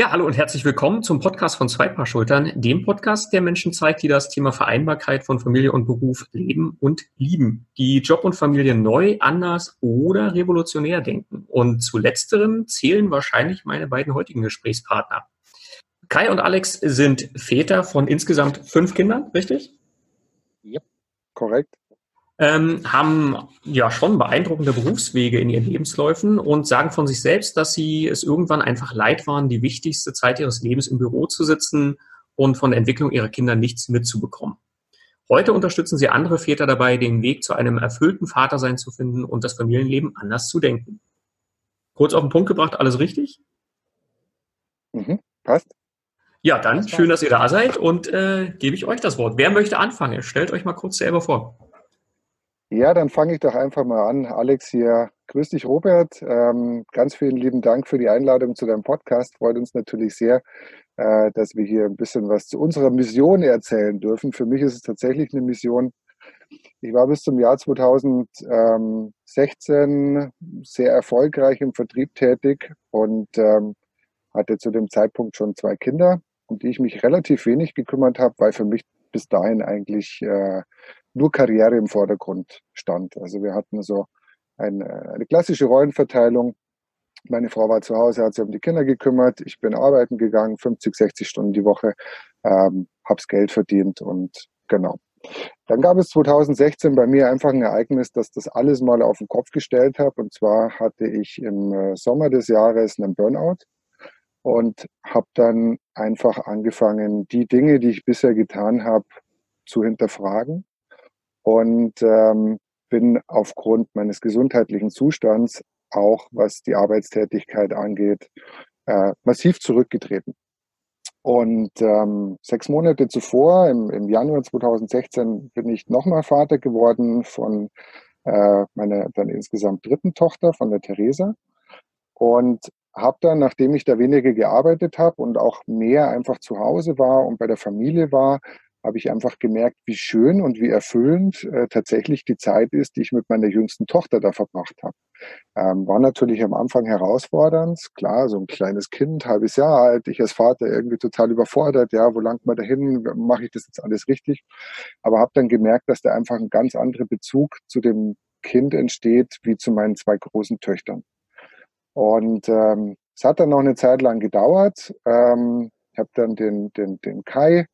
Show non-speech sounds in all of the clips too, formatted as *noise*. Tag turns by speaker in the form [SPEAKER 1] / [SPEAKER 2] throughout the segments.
[SPEAKER 1] Ja, hallo und herzlich willkommen zum Podcast von Zwei Paar Schultern, dem Podcast, der Menschen zeigt, die das Thema Vereinbarkeit von Familie und Beruf leben und lieben, die Job und Familie neu, anders oder revolutionär denken. Und zu letzterem zählen wahrscheinlich meine beiden heutigen Gesprächspartner. Kai und Alex sind Väter von insgesamt fünf Kindern, richtig?
[SPEAKER 2] Ja, korrekt
[SPEAKER 1] ähm, haben ja schon beeindruckende Berufswege in ihren Lebensläufen und sagen von sich selbst, dass sie es irgendwann einfach leid waren, die wichtigste Zeit ihres Lebens im Büro zu sitzen und von der Entwicklung ihrer Kinder nichts mitzubekommen. Heute unterstützen sie andere Väter dabei, den Weg zu einem erfüllten Vatersein zu finden und das Familienleben anders zu denken. Kurz auf den Punkt gebracht, alles richtig?
[SPEAKER 2] Mhm, passt.
[SPEAKER 1] Ja, dann schön, dass ihr da seid und äh, gebe ich euch das Wort. Wer möchte anfangen? Stellt euch mal kurz selber vor.
[SPEAKER 2] Ja, dann fange ich doch einfach mal an. Alex hier. Grüß dich, Robert. Ähm, ganz vielen lieben Dank für die Einladung zu deinem Podcast. Freut uns natürlich sehr, äh, dass wir hier ein bisschen was zu unserer Mission erzählen dürfen. Für mich ist es tatsächlich eine Mission. Ich war bis zum Jahr 2016 sehr erfolgreich im Vertrieb tätig und ähm, hatte zu dem Zeitpunkt schon zwei Kinder, um die ich mich relativ wenig gekümmert habe, weil für mich bis dahin eigentlich äh, nur Karriere im Vordergrund stand. Also wir hatten so eine, eine klassische Rollenverteilung. Meine Frau war zu Hause, hat sich um die Kinder gekümmert. Ich bin arbeiten gegangen, 50, 60 Stunden die Woche, ähm, hab's Geld verdient und genau. Dann gab es 2016 bei mir einfach ein Ereignis, das das alles mal auf den Kopf gestellt hat. Und zwar hatte ich im äh, Sommer des Jahres einen Burnout und habe dann einfach angefangen, die Dinge, die ich bisher getan habe, zu hinterfragen und ähm, bin aufgrund meines gesundheitlichen Zustands auch, was die Arbeitstätigkeit angeht, äh, massiv zurückgetreten. Und ähm, sechs Monate zuvor, im, im Januar 2016, bin ich nochmal Vater geworden von äh, meiner dann insgesamt dritten Tochter, von der Theresa. Und habe dann, nachdem ich da weniger gearbeitet habe und auch mehr einfach zu Hause war und bei der Familie war, habe ich einfach gemerkt, wie schön und wie erfüllend äh, tatsächlich die Zeit ist, die ich mit meiner jüngsten Tochter da verbracht habe. Ähm, war natürlich am Anfang herausfordernd. Klar, so ein kleines Kind, halbes Jahr alt, ich als Vater irgendwie total überfordert. Ja, wo langt man dahin? Mache ich das jetzt alles richtig? Aber habe dann gemerkt, dass da einfach ein ganz anderer Bezug zu dem Kind entsteht, wie zu meinen zwei großen Töchtern. Und ähm, es hat dann noch eine Zeit lang gedauert. Ähm, ich habe dann den, den, den Kai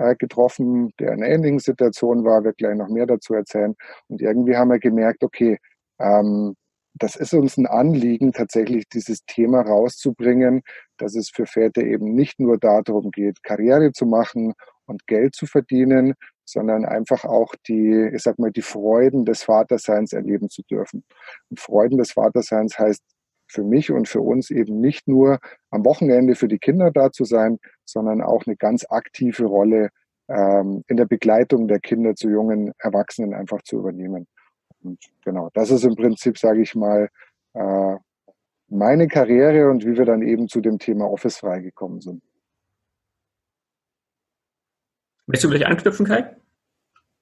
[SPEAKER 2] äh, getroffen, der in einer ähnlichen Situation war, wird gleich noch mehr dazu erzählen. Und irgendwie haben wir gemerkt, okay, ähm, das ist uns ein Anliegen, tatsächlich dieses Thema rauszubringen, dass es für Väter eben nicht nur darum geht, Karriere zu machen und Geld zu verdienen, sondern einfach auch die, ich sag mal, die Freuden des Vaterseins erleben zu dürfen. Und Freuden des Vaterseins heißt für mich und für uns eben nicht nur am Wochenende für die Kinder da zu sein, sondern auch eine ganz aktive Rolle ähm, in der Begleitung der Kinder zu jungen Erwachsenen einfach zu übernehmen. Und genau, das ist im Prinzip, sage ich mal, äh, meine Karriere und wie wir dann eben zu dem Thema Office freigekommen sind.
[SPEAKER 1] Möchtest du gleich anknüpfen, Kai?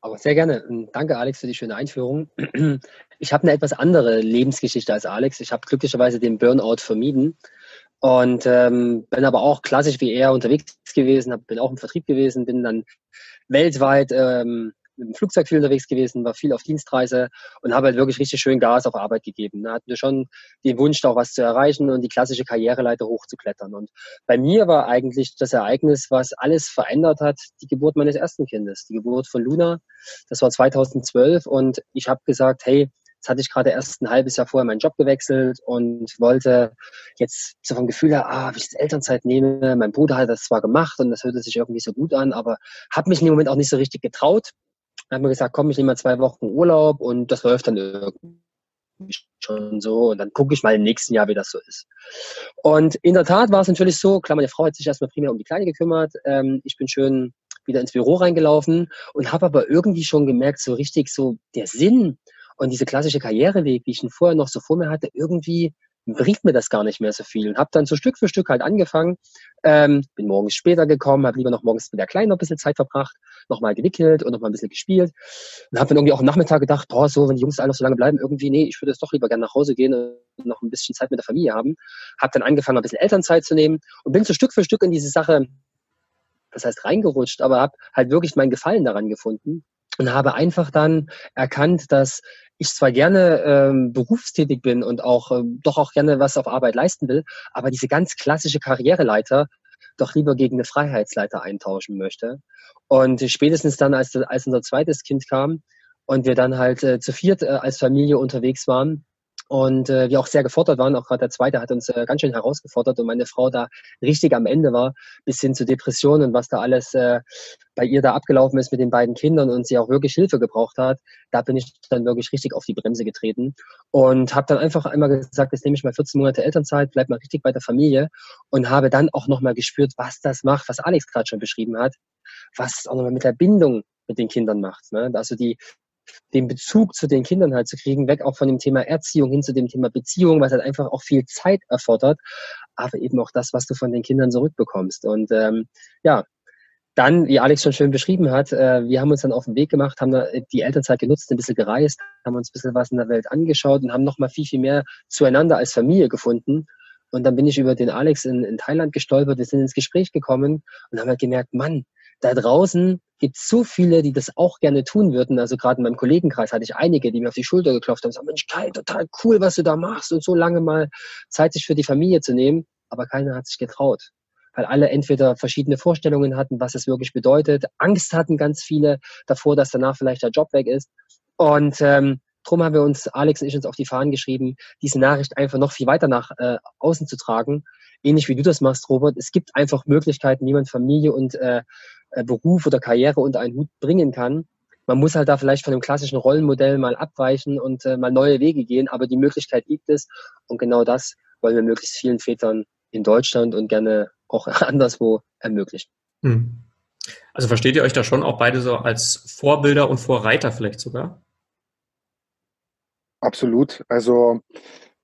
[SPEAKER 3] Aber sehr gerne. Danke, Alex, für die schöne Einführung. *clears throat* Ich habe eine etwas andere Lebensgeschichte als Alex. Ich habe glücklicherweise den Burnout vermieden und ähm, bin aber auch klassisch wie er unterwegs gewesen, hab, bin auch im Vertrieb gewesen, bin dann weltweit ähm, dem Flugzeug viel unterwegs gewesen, war viel auf Dienstreise und habe halt wirklich richtig schön Gas auf Arbeit gegeben. Da hatten wir schon den Wunsch, auch was zu erreichen und die klassische Karriereleiter hochzuklettern. Und bei mir war eigentlich das Ereignis, was alles verändert hat, die Geburt meines ersten Kindes, die Geburt von Luna. Das war 2012 und ich habe gesagt, hey, Jetzt hatte ich gerade erst ein halbes Jahr vorher meinen Job gewechselt und wollte jetzt so vom Gefühl her, ah, wie ich das Elternzeit nehme. Mein Bruder hat das zwar gemacht und das hörte sich irgendwie so gut an, aber habe mich in dem Moment auch nicht so richtig getraut. Dann hat mir gesagt, komm, ich nehme mal zwei Wochen Urlaub und das läuft dann irgendwie schon so und dann gucke ich mal im nächsten Jahr, wie das so ist. Und in der Tat war es natürlich so, klar, meine Frau hat sich erstmal primär um die Kleine gekümmert. Ähm, ich bin schön wieder ins Büro reingelaufen und habe aber irgendwie schon gemerkt, so richtig so der Sinn und diese klassische Karriereweg, wie ich vorher noch so vor mir hatte, irgendwie bringt mir das gar nicht mehr so viel. Und habe dann so Stück für Stück halt angefangen. Ähm, bin morgens später gekommen, habe lieber noch morgens mit der Kleinen noch ein bisschen Zeit verbracht, nochmal gewickelt und nochmal ein bisschen gespielt. Und habe dann irgendwie auch am Nachmittag gedacht, boah, so, wenn die Jungs alle noch so lange bleiben, irgendwie, nee, ich würde jetzt doch lieber gerne nach Hause gehen und noch ein bisschen Zeit mit der Familie haben. Habe dann angefangen, ein bisschen Elternzeit zu nehmen und bin so Stück für Stück in diese Sache, das heißt reingerutscht, aber habe halt wirklich meinen Gefallen daran gefunden und habe einfach dann erkannt, dass ich zwar gerne ähm, berufstätig bin und auch ähm, doch auch gerne was auf Arbeit leisten will, aber diese ganz klassische Karriereleiter doch lieber gegen eine Freiheitsleiter eintauschen möchte. Und spätestens dann, als, als unser zweites Kind kam und wir dann halt äh, zu viert äh, als Familie unterwegs waren, und äh, wir auch sehr gefordert waren. Auch gerade der zweite hat uns äh, ganz schön herausgefordert und meine Frau da richtig am Ende war, bis hin zu Depressionen und was da alles äh, bei ihr da abgelaufen ist mit den beiden Kindern und sie auch wirklich Hilfe gebraucht hat. Da bin ich dann wirklich richtig auf die Bremse getreten und habe dann einfach einmal gesagt, jetzt nehme ich mal 14 Monate Elternzeit, bleib mal richtig bei der Familie und habe dann auch nochmal gespürt, was das macht, was Alex gerade schon beschrieben hat, was es auch nochmal mit der Bindung mit den Kindern macht. Ne? Also die, den Bezug zu den Kindern halt zu kriegen, weg auch von dem Thema Erziehung hin zu dem Thema Beziehung, was halt einfach auch viel Zeit erfordert, aber eben auch das, was du von den Kindern zurückbekommst. Und ähm, ja, dann, wie Alex schon schön beschrieben hat, äh, wir haben uns dann auf den Weg gemacht, haben die Elternzeit genutzt, ein bisschen gereist, haben uns ein bisschen was in der Welt angeschaut und haben nochmal viel, viel mehr zueinander als Familie gefunden. Und dann bin ich über den Alex in, in Thailand gestolpert, wir sind ins Gespräch gekommen und haben halt gemerkt, Mann, da draußen gibt es so viele, die das auch gerne tun würden. Also gerade in meinem Kollegenkreis hatte ich einige, die mir auf die Schulter geklopft haben und gesagt, Mensch, Kai, total cool, was du da machst und so lange mal Zeit sich für die Familie zu nehmen. Aber keiner hat sich getraut. Weil alle entweder verschiedene Vorstellungen hatten, was es wirklich bedeutet. Angst hatten ganz viele davor, dass danach vielleicht der Job weg ist. Und ähm, Darum haben wir uns, Alex und ich, uns auf die Fahnen geschrieben, diese Nachricht einfach noch viel weiter nach äh, außen zu tragen. Ähnlich wie du das machst, Robert. Es gibt einfach Möglichkeiten, wie man Familie und äh, äh, Beruf oder Karriere unter einen Hut bringen kann. Man muss halt da vielleicht von dem klassischen Rollenmodell mal abweichen und äh, mal neue Wege gehen, aber die Möglichkeit gibt es und genau das wollen wir möglichst vielen Vätern in Deutschland und gerne auch *laughs* anderswo ermöglichen. Hm.
[SPEAKER 1] Also versteht ihr euch da schon auch beide so als Vorbilder und Vorreiter vielleicht sogar?
[SPEAKER 2] Absolut. Also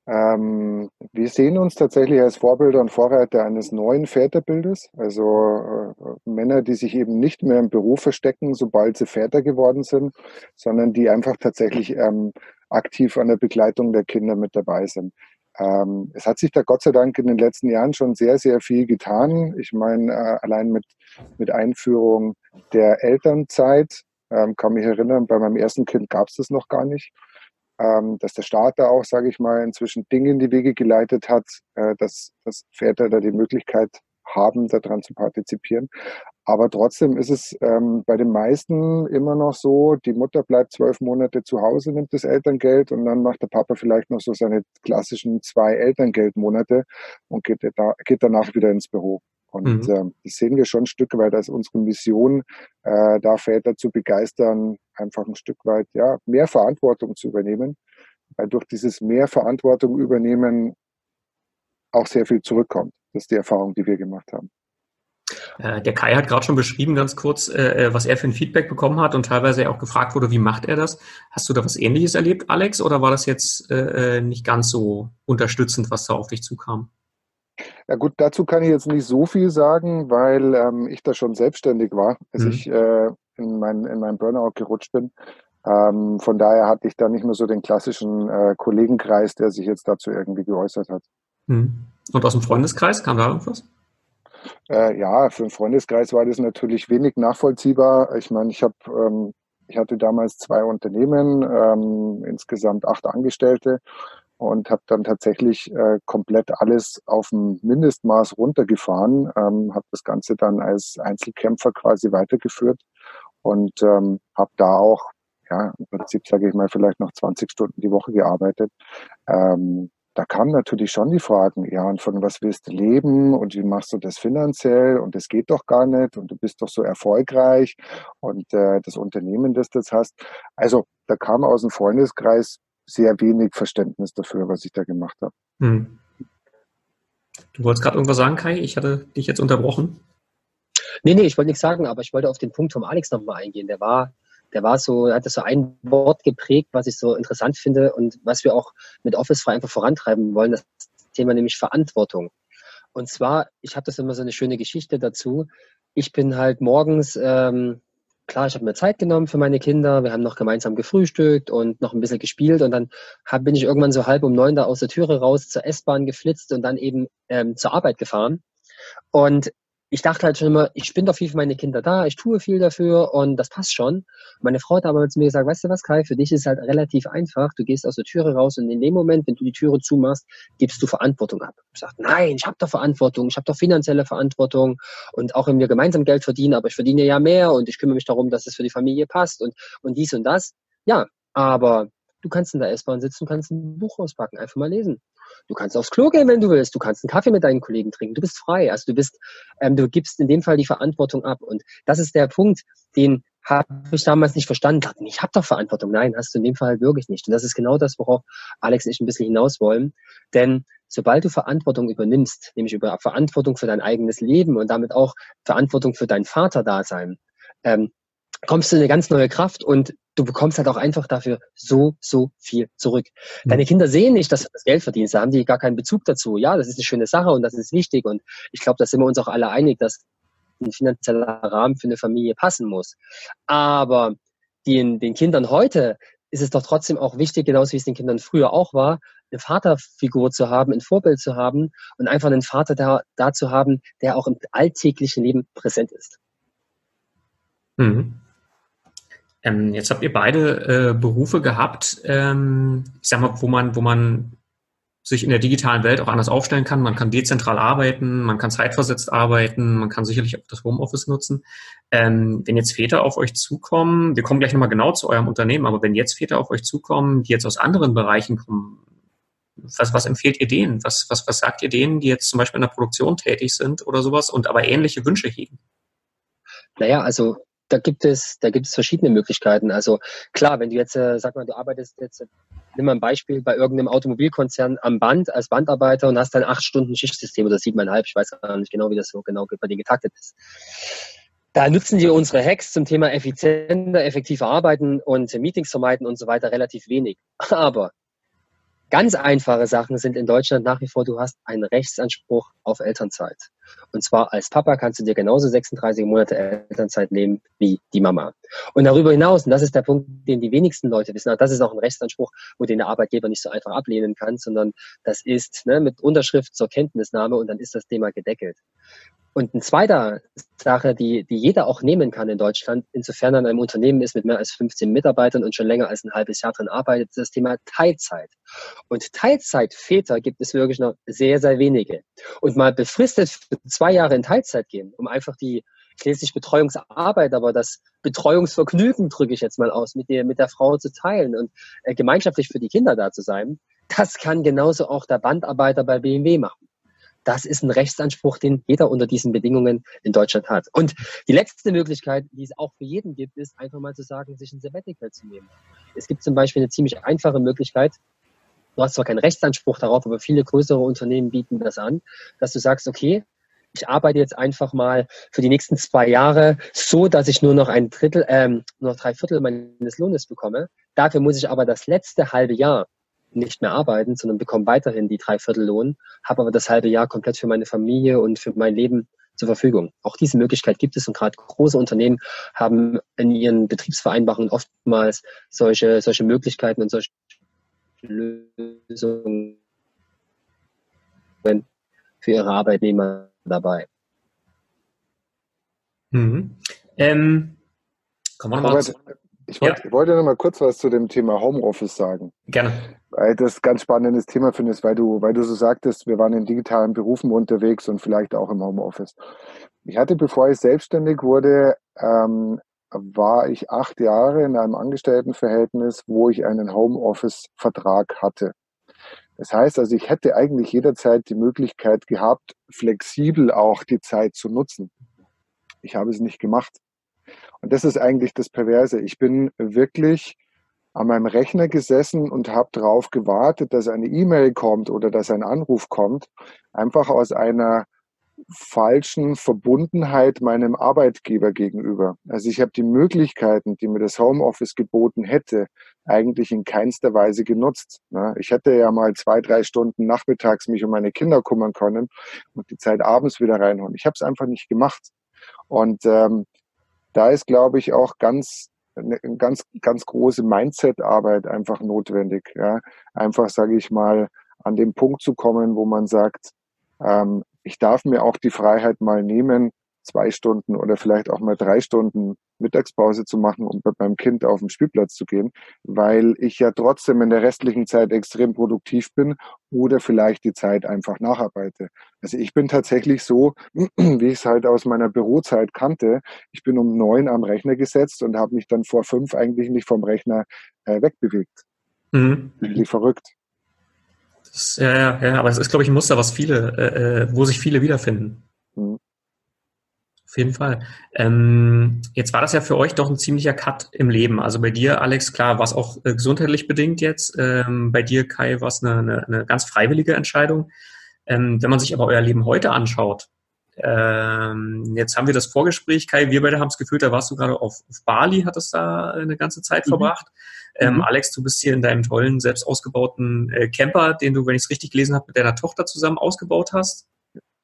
[SPEAKER 2] ähm, wir sehen uns tatsächlich als Vorbilder und Vorreiter eines neuen Väterbildes, also äh, Männer, die sich eben nicht mehr im Beruf verstecken, sobald sie Väter geworden sind, sondern die einfach tatsächlich ähm, aktiv an der Begleitung der Kinder mit dabei sind. Ähm, es hat sich da Gott sei Dank in den letzten Jahren schon sehr, sehr viel getan. Ich meine, äh, allein mit, mit Einführung der Elternzeit, ähm, kann mich erinnern, bei meinem ersten Kind gab es das noch gar nicht ähm, dass der Staat da auch, sage ich mal, inzwischen Dinge in die Wege geleitet hat, äh, dass, dass Väter da die Möglichkeit haben, daran zu partizipieren. Aber trotzdem ist es ähm, bei den meisten immer noch so, die Mutter bleibt zwölf Monate zu Hause, nimmt das Elterngeld und dann macht der Papa vielleicht noch so seine klassischen zwei Elterngeldmonate und geht, da, geht danach wieder ins Büro. Und mhm. ähm, das sehen wir schon ein Stück weit als unsere Mission, äh, da Väter zu begeistern, einfach ein Stück weit ja, mehr Verantwortung zu übernehmen. Weil durch dieses mehr Verantwortung übernehmen auch sehr viel zurückkommt. Das ist die Erfahrung, die wir gemacht haben.
[SPEAKER 1] Äh, der Kai hat gerade schon beschrieben, ganz kurz, äh, äh, was er für ein Feedback bekommen hat und teilweise auch gefragt wurde, wie macht er das? Hast du da was Ähnliches erlebt, Alex, oder war das jetzt nicht ganz so unterstützend, was da auf dich zukam?
[SPEAKER 2] Ja gut, dazu kann ich jetzt nicht so viel sagen, weil ähm, ich da schon selbstständig war, als mhm. ich äh, in, mein, in meinen Burnout gerutscht bin. Ähm, von daher hatte ich da nicht mehr so den klassischen äh, Kollegenkreis, der sich jetzt dazu irgendwie geäußert hat.
[SPEAKER 1] Mhm. Und aus dem Freundeskreis kam da irgendwas?
[SPEAKER 2] Äh, ja, für den Freundeskreis war das natürlich wenig nachvollziehbar. Ich meine, ich habe, ähm, ich hatte damals zwei Unternehmen, ähm, insgesamt acht Angestellte und habe dann tatsächlich äh, komplett alles auf ein Mindestmaß runtergefahren, ähm, habe das Ganze dann als Einzelkämpfer quasi weitergeführt und ähm, habe da auch, ja, im Prinzip sage ich mal, vielleicht noch 20 Stunden die Woche gearbeitet. Ähm, da kamen natürlich schon die Fragen, ja, und von was willst du leben und wie machst du das finanziell und das geht doch gar nicht und du bist doch so erfolgreich und äh, das Unternehmen, das du jetzt hast. Also da kam aus dem Freundeskreis sehr wenig Verständnis dafür, was ich da gemacht habe. Hm.
[SPEAKER 1] Du wolltest gerade irgendwas sagen, Kai? Ich hatte dich jetzt unterbrochen.
[SPEAKER 3] Nee, nee, ich wollte nichts sagen, aber ich wollte auf den Punkt vom Alex nochmal eingehen. Der war, der war so, er hatte so ein Wort geprägt, was ich so interessant finde und was wir auch mit Office frei einfach vorantreiben wollen. Das Thema, nämlich Verantwortung. Und zwar, ich habe das immer so eine schöne Geschichte dazu. Ich bin halt morgens, ähm, klar, ich habe mir Zeit genommen für meine Kinder. Wir haben noch gemeinsam gefrühstückt und noch ein bisschen gespielt. Und dann hab, bin ich irgendwann so halb um neun da aus der Türe raus zur S-Bahn geflitzt und dann eben ähm, zur Arbeit gefahren. Und ich dachte halt schon immer, ich bin doch viel für meine Kinder da, ich tue viel dafür und das passt schon. Meine Frau hat aber zu mir gesagt, weißt du was, Kai, für dich ist es halt relativ einfach. Du gehst aus der Türe raus und in dem Moment, wenn du die Türe zumachst, gibst du Verantwortung ab. Ich sage, nein, ich habe doch Verantwortung, ich habe doch finanzielle Verantwortung und auch wenn wir gemeinsam Geld verdienen, aber ich verdiene ja mehr und ich kümmere mich darum, dass es für die Familie passt und, und dies und das. Ja, aber du kannst in der S-Bahn sitzen, kannst ein Buch auspacken, einfach mal lesen. Du kannst aufs Klo gehen, wenn du willst. Du kannst einen Kaffee mit deinen Kollegen trinken. Du bist frei. Also du bist, ähm, du gibst in dem Fall die Verantwortung ab. Und das ist der Punkt, den habe ich damals nicht verstanden. Ich habe doch Verantwortung. Nein, hast du in dem Fall wirklich nicht. Und das ist genau das, worauf Alex und ich ein bisschen hinaus wollen. Denn sobald du Verantwortung übernimmst, nämlich über Verantwortung für dein eigenes Leben und damit auch Verantwortung für dein Vaterdasein, ähm, kommst du in eine ganz neue Kraft und du bekommst halt auch einfach dafür so, so viel zurück. Mhm. Deine Kinder sehen nicht, dass du das Geld verdienst, da haben die gar keinen Bezug dazu. Ja, das ist eine schöne Sache und das ist wichtig und ich glaube, da sind wir uns auch alle einig, dass ein finanzieller Rahmen für eine Familie passen muss. Aber den, den Kindern heute ist es doch trotzdem auch wichtig, genauso wie es den Kindern früher auch war, eine Vaterfigur zu haben, ein Vorbild zu haben und einfach einen Vater da, da zu haben, der auch im alltäglichen Leben präsent ist.
[SPEAKER 1] Mhm. Ähm, jetzt habt ihr beide äh, Berufe gehabt, ähm, ich sag mal, wo man, wo man sich in der digitalen Welt auch anders aufstellen kann. Man kann dezentral arbeiten, man kann zeitversetzt arbeiten, man kann sicherlich auch das Homeoffice nutzen. Ähm, wenn jetzt Väter auf euch zukommen, wir kommen gleich nochmal genau zu eurem Unternehmen, aber wenn jetzt Väter auf euch zukommen, die jetzt aus anderen Bereichen kommen, was, was empfehlt ihr denen? Was, was, was sagt ihr denen, die jetzt zum Beispiel in der Produktion tätig sind oder sowas und aber ähnliche Wünsche hegen?
[SPEAKER 3] Naja, also da gibt es, da gibt es verschiedene Möglichkeiten. Also klar, wenn du jetzt, äh, sag mal, du arbeitest jetzt, äh, nimm mal ein Beispiel bei irgendeinem Automobilkonzern am Band als Bandarbeiter und hast dann acht Stunden Schichtsystem oder siebeneinhalb, ich weiß gar nicht genau, wie das so genau bei dir getaktet ist. Da nutzen wir unsere Hacks zum Thema effizienter, effektiver arbeiten und Meetings vermeiden und so weiter relativ wenig. *laughs* Aber Ganz einfache Sachen sind in Deutschland nach wie vor, du hast einen Rechtsanspruch auf Elternzeit. Und zwar als Papa kannst du dir genauso 36 Monate Elternzeit nehmen wie die Mama. Und darüber hinaus, und das ist der Punkt, den die wenigsten Leute wissen, das ist auch ein Rechtsanspruch, wo den der Arbeitgeber nicht so einfach ablehnen kann, sondern das ist ne, mit Unterschrift zur Kenntnisnahme und dann ist das Thema gedeckelt. Und eine zweite Sache, die, die jeder auch nehmen kann in Deutschland, insofern an einem Unternehmen ist mit mehr als 15 Mitarbeitern und schon länger als ein halbes Jahr drin arbeitet, ist das Thema Teilzeit. Und Teilzeitväter gibt es wirklich noch sehr, sehr wenige. Und mal befristet für zwei Jahre in Teilzeit gehen, um einfach die, ich lese nicht Betreuungsarbeit, aber das Betreuungsvergnügen drücke ich jetzt mal aus, mit der, mit der Frau zu teilen und äh, gemeinschaftlich für die Kinder da zu sein, das kann genauso auch der Bandarbeiter bei BMW machen. Das ist ein Rechtsanspruch, den jeder unter diesen Bedingungen in Deutschland hat. Und die letzte Möglichkeit, die es auch für jeden gibt, ist einfach mal zu sagen, sich ein Sabbatical zu nehmen. Es gibt zum Beispiel eine ziemlich einfache Möglichkeit, Du hast zwar keinen Rechtsanspruch darauf, aber viele größere Unternehmen bieten das an, dass du sagst, okay, ich arbeite jetzt einfach mal für die nächsten zwei Jahre so, dass ich nur noch ein Drittel, ähm, nur noch drei Viertel meines Lohnes bekomme. Dafür muss ich aber das letzte halbe Jahr nicht mehr arbeiten, sondern bekomme weiterhin die Dreiviertellohn, habe aber das halbe Jahr komplett für meine Familie und für mein Leben zur Verfügung. Auch diese Möglichkeit gibt es und gerade große Unternehmen haben in ihren Betriebsvereinbarungen oftmals solche, solche Möglichkeiten und solche Lösungen für ihre Arbeitnehmer dabei.
[SPEAKER 2] Mhm. Ähm, kommen wir nochmal ich, wollt, ja. wollte noch mal kurz was zu dem Thema Homeoffice sagen.
[SPEAKER 1] Gerne.
[SPEAKER 2] Weil das ein ganz spannendes Thema findest, weil du, weil du so sagtest, wir waren in digitalen Berufen unterwegs und vielleicht auch im Homeoffice. Ich hatte, bevor ich selbstständig wurde, ähm, war ich acht Jahre in einem Angestelltenverhältnis, wo ich einen Homeoffice-Vertrag hatte. Das heißt also, ich hätte eigentlich jederzeit die Möglichkeit gehabt, flexibel auch die Zeit zu nutzen. Ich habe es nicht gemacht. Und das ist eigentlich das Perverse. Ich bin wirklich an meinem Rechner gesessen und habe darauf gewartet, dass eine E-Mail kommt oder dass ein Anruf kommt, einfach aus einer falschen Verbundenheit meinem Arbeitgeber gegenüber. Also ich habe die Möglichkeiten, die mir das Homeoffice geboten hätte, eigentlich in keinster Weise genutzt. Ne? Ich hätte ja mal zwei, drei Stunden nachmittags mich um meine Kinder kümmern können und die Zeit abends wieder reinholen. Ich habe es einfach nicht gemacht. Und ähm, da ist, glaube ich, auch ganz eine ganz, ganz große Mindset-Arbeit einfach notwendig. Ja? Einfach, sage ich mal, an den Punkt zu kommen, wo man sagt, ähm, ich darf mir auch die Freiheit mal nehmen, zwei Stunden oder vielleicht auch mal drei Stunden Mittagspause zu machen, um mit meinem Kind auf den Spielplatz zu gehen, weil ich ja trotzdem in der restlichen Zeit extrem produktiv bin oder vielleicht die Zeit einfach nacharbeite. Also ich bin tatsächlich so, *clears throat* wie ich es halt aus meiner Bürozeit kannte. Ich bin um neun am Rechner gesetzt und habe mich dann vor fünf eigentlich nicht vom Rechner äh, wegbewegt. Mhm. Wie verrückt.
[SPEAKER 1] Das, ja, ja, ja, aber es ist, glaube ich, ein Muster, was viele, äh, äh, wo sich viele wiederfinden. Mhm. Auf jeden Fall. Ähm, jetzt war das ja für euch doch ein ziemlicher Cut im Leben. Also bei dir, Alex, klar, war es auch äh, gesundheitlich bedingt jetzt. Ähm, bei dir, Kai, war es eine, eine, eine, ganz freiwillige Entscheidung. Ähm, wenn man sich aber euer Leben heute anschaut, ähm, jetzt haben wir das Vorgespräch, Kai, wir beide haben es gefühlt, da warst du gerade auf, auf Bali, hattest da eine ganze Zeit mhm. verbracht. Ähm, mhm. Alex, du bist hier in deinem tollen, selbst ausgebauten äh, Camper, den du, wenn ich es richtig gelesen habe, mit deiner Tochter zusammen ausgebaut hast.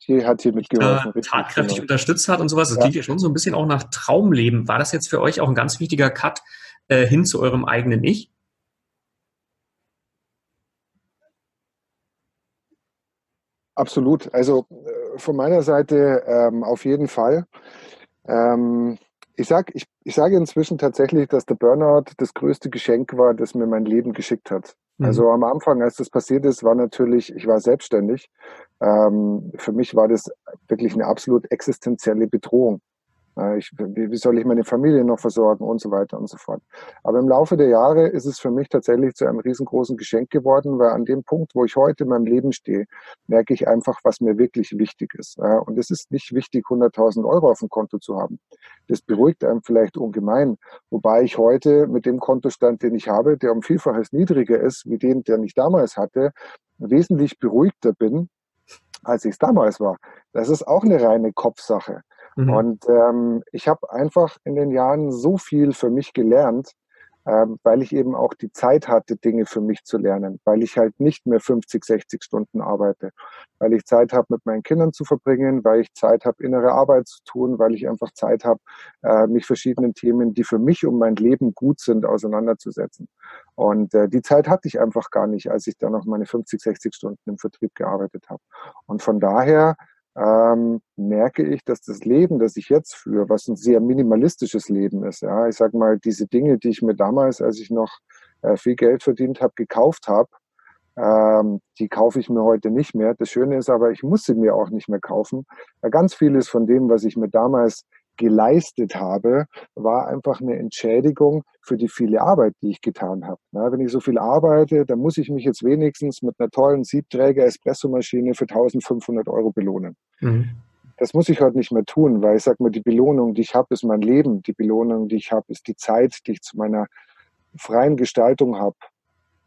[SPEAKER 2] Die hat hier mitgeholfen.
[SPEAKER 1] Äh, tatkräftig genau. unterstützt hat und sowas. Das ja. klingt ja schon so ein bisschen auch nach Traumleben. War das jetzt für euch auch ein ganz wichtiger Cut äh, hin zu eurem eigenen Ich?
[SPEAKER 2] Absolut. Also äh, von meiner Seite ähm, auf jeden Fall. Ähm, ich sage ich, ich sag inzwischen tatsächlich, dass der Burnout das größte Geschenk war, das mir mein Leben geschickt hat. Mhm. Also am Anfang, als das passiert ist, war natürlich, ich war selbstständig. Ähm, für mich war das wirklich eine absolut existenzielle Bedrohung. Ich, wie soll ich meine Familie noch versorgen und so weiter und so fort. Aber im Laufe der Jahre ist es für mich tatsächlich zu einem riesengroßen Geschenk geworden, weil an dem Punkt, wo ich heute in meinem Leben stehe, merke ich einfach, was mir wirklich wichtig ist. Und es ist nicht wichtig, 100.000 Euro auf dem Konto zu haben. Das beruhigt einem vielleicht ungemein. Wobei ich heute mit dem Kontostand, den ich habe, der um Vielfaches niedriger ist, wie den, den ich damals hatte, wesentlich beruhigter bin, als ich es damals war. Das ist auch eine reine Kopfsache. Mhm. Und ähm, ich habe einfach in den Jahren so viel für mich gelernt, ähm, weil ich eben auch die Zeit hatte, Dinge für mich zu lernen, weil ich halt nicht mehr 50, 60 Stunden arbeite, weil ich Zeit habe, mit meinen Kindern zu verbringen, weil ich Zeit habe, innere Arbeit zu tun, weil ich einfach Zeit habe, äh, mich verschiedenen Themen, die für mich und mein Leben gut sind, auseinanderzusetzen. Und äh, die Zeit hatte ich einfach gar nicht, als ich dann noch meine 50, 60 Stunden im Vertrieb gearbeitet habe. Und von daher ähm, merke ich, dass das Leben, das ich jetzt führe, was ein sehr minimalistisches Leben ist, ja, ich sage mal, diese Dinge, die ich mir damals, als ich noch äh, viel Geld verdient habe, gekauft habe, ähm, die kaufe ich mir heute nicht mehr. Das Schöne ist aber, ich muss sie mir auch nicht mehr kaufen. Weil ganz vieles von dem, was ich mir damals geleistet habe, war einfach eine Entschädigung für die viele Arbeit, die ich getan habe. Na, wenn ich so viel arbeite, dann muss ich mich jetzt wenigstens mit einer tollen Siebträger-Espressomaschine für 1500 Euro belohnen. Mhm. Das muss ich heute nicht mehr tun, weil ich sage mal, die Belohnung, die ich habe, ist mein Leben. Die Belohnung, die ich habe, ist die Zeit, die ich zu meiner freien Gestaltung habe.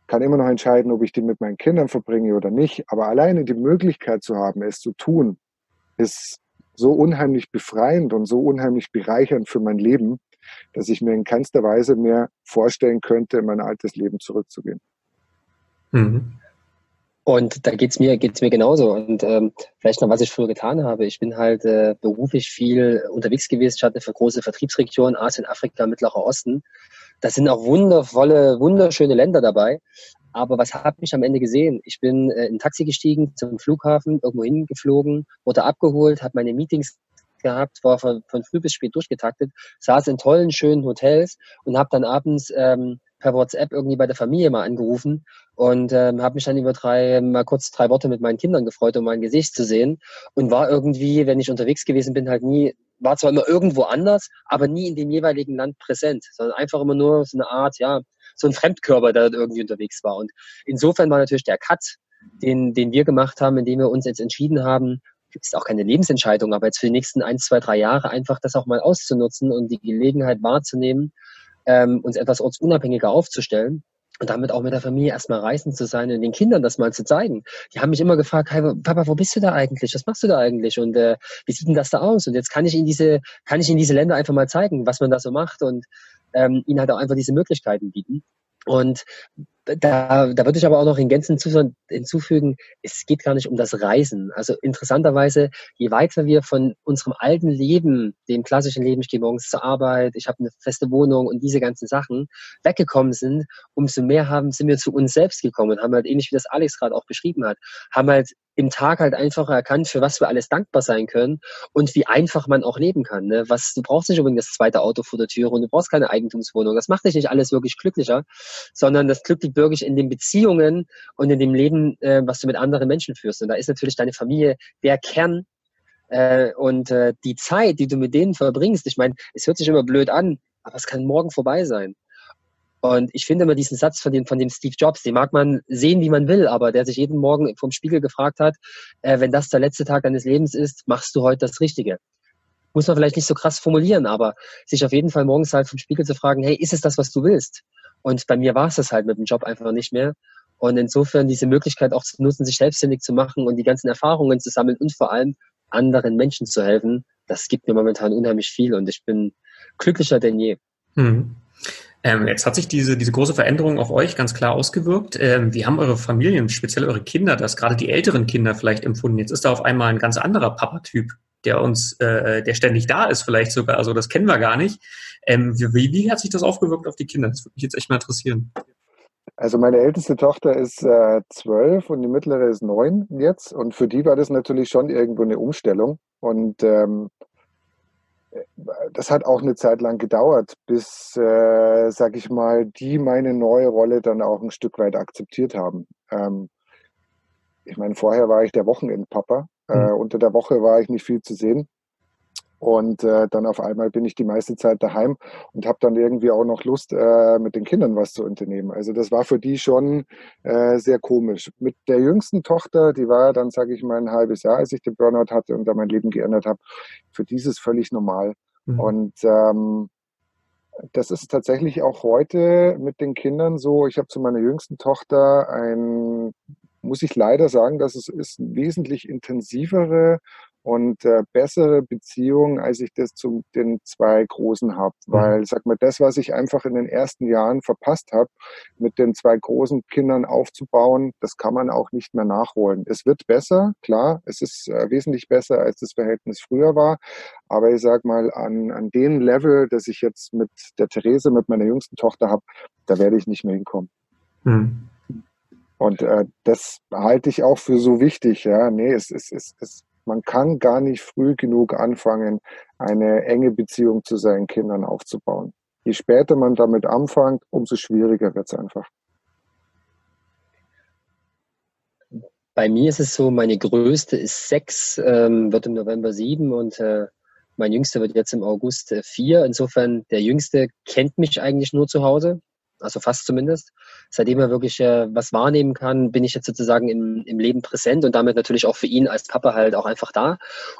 [SPEAKER 2] Kann immer noch entscheiden, ob ich die mit meinen Kindern verbringe oder nicht. Aber alleine die Möglichkeit zu haben, es zu tun, ist so unheimlich befreiend und so unheimlich bereichernd für mein Leben, dass ich mir in keinster Weise mehr vorstellen könnte, in mein altes Leben zurückzugehen.
[SPEAKER 3] Mhm. Und da geht's mir, geht's mir genauso. Und ähm, vielleicht noch, was ich früher getan habe. Ich bin halt äh, beruflich viel unterwegs gewesen. Ich hatte für große Vertriebsregionen, Asien, Afrika, Mittlerer Osten. Das sind auch wundervolle, wunderschöne Länder dabei. Aber was habe ich am Ende gesehen? Ich bin äh, in ein Taxi gestiegen zum Flughafen, irgendwo hingeflogen, wurde abgeholt, habe meine Meetings gehabt, war von, von früh bis spät durchgetaktet, saß in tollen, schönen Hotels und habe dann abends ähm, per WhatsApp irgendwie bei der Familie mal angerufen und ähm, habe mich dann über drei, mal kurz drei Worte mit meinen Kindern gefreut, um mein Gesicht zu sehen und war irgendwie, wenn ich unterwegs gewesen bin, halt nie, war zwar immer irgendwo anders, aber nie in dem jeweiligen Land präsent, sondern einfach immer nur so eine Art, ja, so ein Fremdkörper, der dort irgendwie unterwegs war. Und insofern war natürlich der Cut, den, den wir gemacht haben, indem wir uns jetzt entschieden haben, ist auch keine Lebensentscheidung, aber jetzt für die nächsten ein, zwei, drei Jahre einfach das auch mal auszunutzen und die Gelegenheit wahrzunehmen, ähm, uns etwas ortsunabhängiger aufzustellen. und damit auch mit der Familie erstmal reisen zu sein und den Kindern das mal zu zeigen. Die haben mich immer gefragt, hey, Papa, wo bist du da eigentlich? Was machst du da eigentlich? Und äh, wie sieht denn das da aus? Und jetzt kann ich in diese, kann ich in diese Länder einfach mal zeigen, was man da so macht und ähm, ihnen halt auch einfach diese Möglichkeiten bieten. Und da, da würde ich aber auch noch in Gänzen hinzufügen, es geht gar nicht um das Reisen. Also interessanterweise, je weiter wir von unserem alten Leben, dem klassischen Leben, ich gehe morgens zur Arbeit, ich habe eine feste Wohnung und diese ganzen Sachen weggekommen sind, umso mehr haben, sind wir zu uns selbst gekommen und haben halt ähnlich wie das Alex gerade auch beschrieben hat, haben halt im Tag halt einfach erkannt, für was wir alles dankbar sein können und wie einfach man auch leben kann. Ne? Was, du brauchst nicht unbedingt das zweite Auto vor der Tür und du brauchst keine Eigentumswohnung. Das macht dich nicht alles wirklich glücklicher, sondern das Glück liegt wirklich in den Beziehungen und in dem Leben, äh, was du mit anderen Menschen führst. Und da ist natürlich deine Familie der Kern äh, und äh, die Zeit, die du mit denen verbringst. Ich meine, es hört sich immer blöd an, aber es kann morgen vorbei sein. Und ich finde immer diesen Satz von dem, von dem Steve Jobs, den mag man sehen, wie man will, aber der sich jeden Morgen vom Spiegel gefragt hat, äh, wenn das der letzte Tag deines Lebens ist, machst du heute das Richtige. Muss man vielleicht nicht so krass formulieren, aber sich auf jeden Fall morgens halt vom Spiegel zu fragen, hey, ist es das, was du willst? Und bei mir war es das halt mit dem Job einfach nicht mehr. Und insofern diese Möglichkeit auch zu nutzen, sich selbstständig zu machen und die ganzen Erfahrungen zu sammeln und vor allem anderen Menschen zu helfen, das gibt mir momentan unheimlich viel und ich bin glücklicher denn je. Hm.
[SPEAKER 1] Ähm, jetzt hat sich diese, diese große Veränderung auf euch ganz klar ausgewirkt. Ähm, wie haben eure Familien, speziell eure Kinder, das gerade die älteren Kinder vielleicht empfunden? Jetzt ist da auf einmal ein ganz anderer Papa-Typ, der uns, äh, der ständig da ist, vielleicht sogar. Also das kennen wir gar nicht. Ähm, wie, wie hat sich das aufgewirkt auf die Kinder? Das würde mich jetzt echt mal interessieren.
[SPEAKER 2] Also meine älteste Tochter ist äh, zwölf und die mittlere ist neun jetzt. Und für die war das natürlich schon irgendwo eine Umstellung. Und ähm, das hat auch eine Zeit lang gedauert, bis, äh, sag ich mal, die meine neue Rolle dann auch ein Stück weit akzeptiert haben. Ähm, ich meine, vorher war ich der Wochenendpapa. Äh, mhm. unter der Woche war ich nicht viel zu sehen. Und äh, dann auf einmal bin ich die meiste Zeit daheim und habe dann irgendwie auch noch Lust, äh, mit den Kindern was zu unternehmen. Also das war für die schon äh, sehr komisch. Mit der jüngsten Tochter, die war dann, sage ich mal, ein halbes Jahr, als ich den Burnout hatte und da mein Leben geändert habe, für die ist es völlig normal. Mhm. Und ähm, das ist tatsächlich auch heute mit den Kindern so. Ich habe zu meiner jüngsten Tochter ein, muss ich leider sagen, dass es ist wesentlich intensivere und äh, bessere Beziehung, als ich das zu den zwei Großen habe. Mhm. Weil, sag mal, das, was ich einfach in den ersten Jahren verpasst habe, mit den zwei großen Kindern aufzubauen, das kann man auch nicht mehr nachholen. Es wird besser, klar, es ist äh, wesentlich besser, als das Verhältnis früher war. Aber ich sag mal, an, an dem Level, das ich jetzt mit der Therese, mit meiner jüngsten Tochter habe, da werde ich nicht mehr hinkommen. Mhm. Und äh, das halte ich auch für so wichtig. Ja, nee, es, es, es, es man kann gar nicht früh genug anfangen, eine enge Beziehung zu seinen Kindern aufzubauen. Je später man damit anfängt, umso schwieriger wird es einfach.
[SPEAKER 3] Bei mir ist es so, meine größte ist sechs, ähm, wird im November sieben und äh, mein jüngster wird jetzt im August äh, vier. Insofern, der jüngste kennt mich eigentlich nur zu Hause also fast zumindest. Seitdem er wirklich äh, was wahrnehmen kann, bin ich jetzt sozusagen im, im Leben präsent und damit natürlich auch für ihn als Papa halt auch einfach da.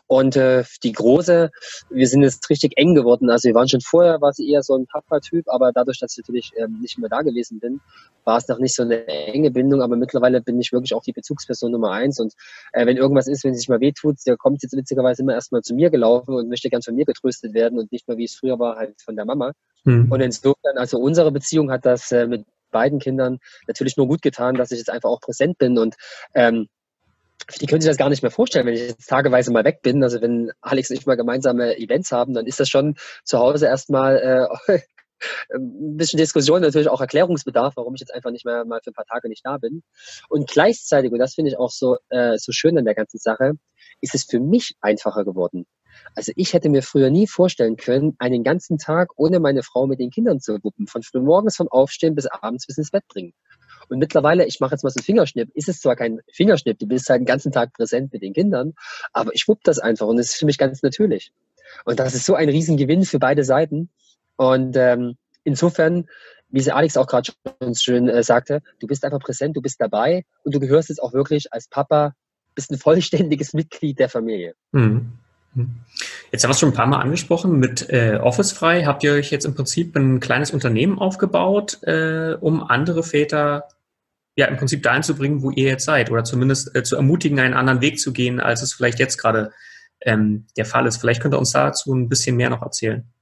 [SPEAKER 3] Und äh, die Große, wir sind jetzt richtig eng geworden. Also wir waren schon vorher, war sie eher so ein Papa-Typ, aber dadurch, dass ich natürlich ähm, nicht mehr da gewesen bin, war es noch nicht so eine enge Bindung, aber mittlerweile bin ich wirklich auch die Bezugsperson Nummer eins. Und äh, wenn irgendwas ist, wenn sie sich mal wehtut, der kommt jetzt witzigerweise immer erstmal zu mir gelaufen und möchte ganz von mir getröstet werden und nicht mehr, wie es früher war, halt von der Mama. Mhm. Und insofern, also unsere Beziehung hat das äh, mit beiden Kindern natürlich nur gut getan, dass ich jetzt einfach auch präsent bin und ähm, die können sich das gar nicht mehr vorstellen, wenn ich jetzt tageweise mal weg bin. Also wenn Alex und ich mal gemeinsame Events haben, dann ist das schon zu Hause erstmal äh, *laughs* ein bisschen Diskussion, natürlich auch Erklärungsbedarf, warum ich jetzt einfach nicht mehr mal für ein paar Tage nicht da bin. Und gleichzeitig, und das finde ich auch so, äh, so schön an der ganzen Sache, ist es für mich einfacher geworden. Also ich hätte mir früher nie vorstellen können, einen ganzen Tag ohne meine Frau mit den Kindern zu wuppen. Von früh morgens vom Aufstehen bis abends bis ins Bett bringen. Und mittlerweile, ich mache jetzt mal so einen Fingerschnipp, ist es zwar kein Fingerschnipp, du bist halt den ganzen Tag präsent mit den Kindern, aber ich wupp das einfach und es ist für mich ganz natürlich. Und das ist so ein Riesengewinn für beide Seiten. Und ähm, insofern, wie sie Alex auch gerade schon schön äh, sagte, du bist einfach präsent, du bist dabei und du gehörst jetzt auch wirklich als Papa, bist ein vollständiges Mitglied der Familie. Mhm.
[SPEAKER 1] Hm. Jetzt haben wir es schon ein paar Mal angesprochen. Mit äh, Office frei habt ihr euch jetzt im Prinzip ein kleines Unternehmen aufgebaut, äh, um andere Väter ja im Prinzip dahin zu bringen, wo ihr jetzt seid, oder zumindest äh, zu ermutigen, einen anderen Weg zu gehen, als es vielleicht jetzt gerade ähm, der Fall ist. Vielleicht könnt ihr uns dazu ein bisschen mehr noch erzählen.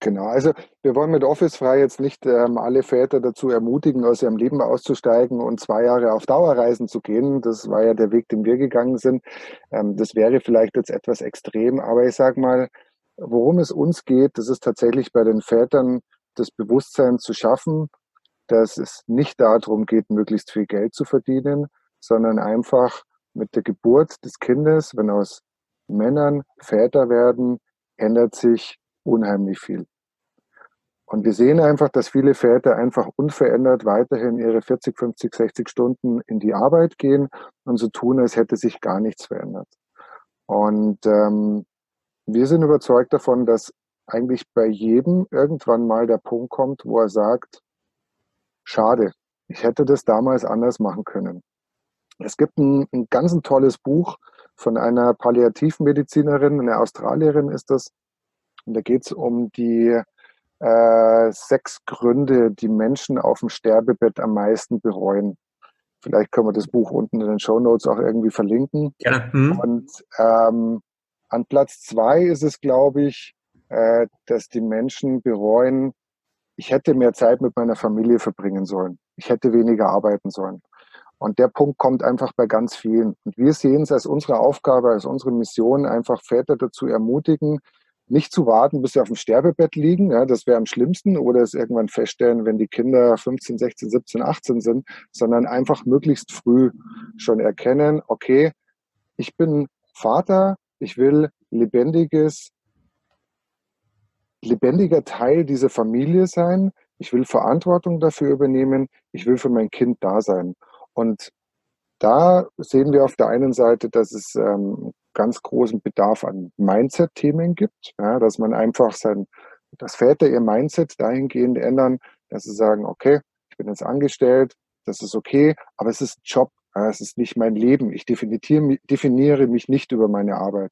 [SPEAKER 2] Genau, also wir wollen mit Office frei jetzt nicht ähm, alle Väter dazu ermutigen, aus ihrem Leben auszusteigen und zwei Jahre auf Dauerreisen zu gehen. Das war ja der Weg, den wir gegangen sind. Ähm, das wäre vielleicht jetzt etwas extrem, aber ich sage mal, worum es uns geht, das ist tatsächlich bei den Vätern das Bewusstsein zu schaffen, dass es nicht darum geht, möglichst viel Geld zu verdienen, sondern einfach mit der Geburt des Kindes, wenn aus Männern Väter werden, ändert sich unheimlich viel. Und wir sehen einfach, dass viele Väter einfach unverändert weiterhin ihre 40, 50, 60 Stunden in die Arbeit gehen und so tun, als hätte sich gar nichts verändert. Und ähm, wir sind überzeugt davon, dass eigentlich bei jedem irgendwann mal der Punkt kommt, wo er sagt, schade, ich hätte das damals anders machen können. Es gibt ein, ein ganz ein tolles Buch von einer Palliativmedizinerin, eine Australierin ist das, und da geht es um die äh, sechs Gründe, die Menschen auf dem Sterbebett am meisten bereuen. Vielleicht können wir das Buch unten in den Show Notes auch irgendwie verlinken.
[SPEAKER 1] Ja. Mhm.
[SPEAKER 2] Und ähm, an Platz zwei ist es, glaube ich, äh, dass die Menschen bereuen, ich hätte mehr Zeit mit meiner Familie verbringen sollen. Ich hätte weniger arbeiten sollen. Und der Punkt kommt einfach bei ganz vielen. Und wir sehen es als unsere Aufgabe, als unsere Mission, einfach Väter dazu ermutigen, nicht zu warten, bis sie auf dem Sterbebett liegen, ja, das wäre am schlimmsten, oder es irgendwann feststellen, wenn die Kinder 15, 16, 17, 18 sind, sondern einfach möglichst früh schon erkennen, okay, ich bin Vater, ich will lebendiges, lebendiger Teil dieser Familie sein, ich will Verantwortung dafür übernehmen, ich will für mein Kind da sein. Und da sehen wir auf der einen Seite, dass es ähm, ganz großen Bedarf an Mindset-Themen gibt, ja, dass man einfach sein, dass Väter ihr Mindset dahingehend ändern, dass sie sagen, okay, ich bin jetzt angestellt, das ist okay, aber es ist ein Job, ja, es ist nicht mein Leben. Ich definiere, definiere mich nicht über meine Arbeit.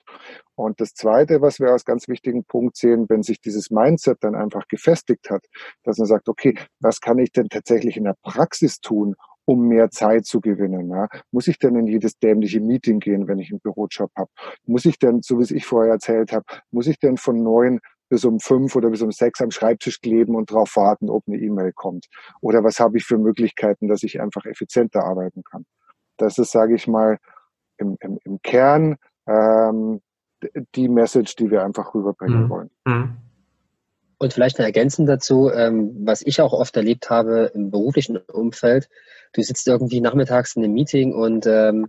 [SPEAKER 2] Und das Zweite, was wir als ganz wichtigen Punkt sehen, wenn sich dieses Mindset dann einfach gefestigt hat, dass man sagt, okay, was kann ich denn tatsächlich in der Praxis tun, um mehr Zeit zu gewinnen. Ja? Muss ich denn in jedes dämliche Meeting gehen, wenn ich einen Bürojob habe? Muss ich denn, so wie es ich vorher erzählt habe, muss ich denn von neun bis um fünf oder bis um sechs am Schreibtisch kleben und darauf warten, ob eine E-Mail kommt? Oder was habe ich für Möglichkeiten, dass ich einfach effizienter arbeiten kann? Das ist, sage ich mal, im, im, im Kern ähm, die Message, die wir einfach rüberbringen mhm. wollen. Mhm.
[SPEAKER 3] Und vielleicht eine Ergänzung dazu, ähm, was ich auch oft erlebt habe im beruflichen Umfeld. Du sitzt irgendwie nachmittags in einem Meeting und ähm,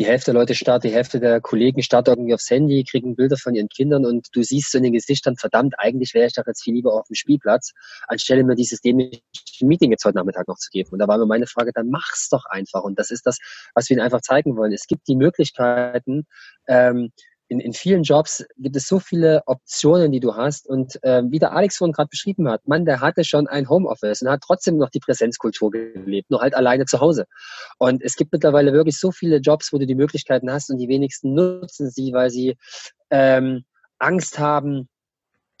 [SPEAKER 3] die Hälfte der Leute starrt, die Hälfte der Kollegen starrt irgendwie aufs Handy, kriegen Bilder von ihren Kindern und du siehst so in den Gesichtern, verdammt, eigentlich wäre ich doch jetzt viel lieber auf dem Spielplatz, anstelle mir dieses dämliche Meeting jetzt heute Nachmittag noch zu geben. Und da war mir meine Frage, dann mach's doch einfach. Und das ist das, was wir ihnen einfach zeigen wollen. Es gibt die Möglichkeiten, ähm, in, in vielen Jobs gibt es so viele Optionen, die du hast. Und äh, wie der Alex vorhin gerade beschrieben hat, man, der hatte schon ein Homeoffice und hat trotzdem noch die Präsenzkultur gelebt, nur halt alleine zu Hause. Und es gibt mittlerweile wirklich so viele Jobs, wo du die Möglichkeiten hast und die wenigsten nutzen sie, weil sie ähm, Angst haben,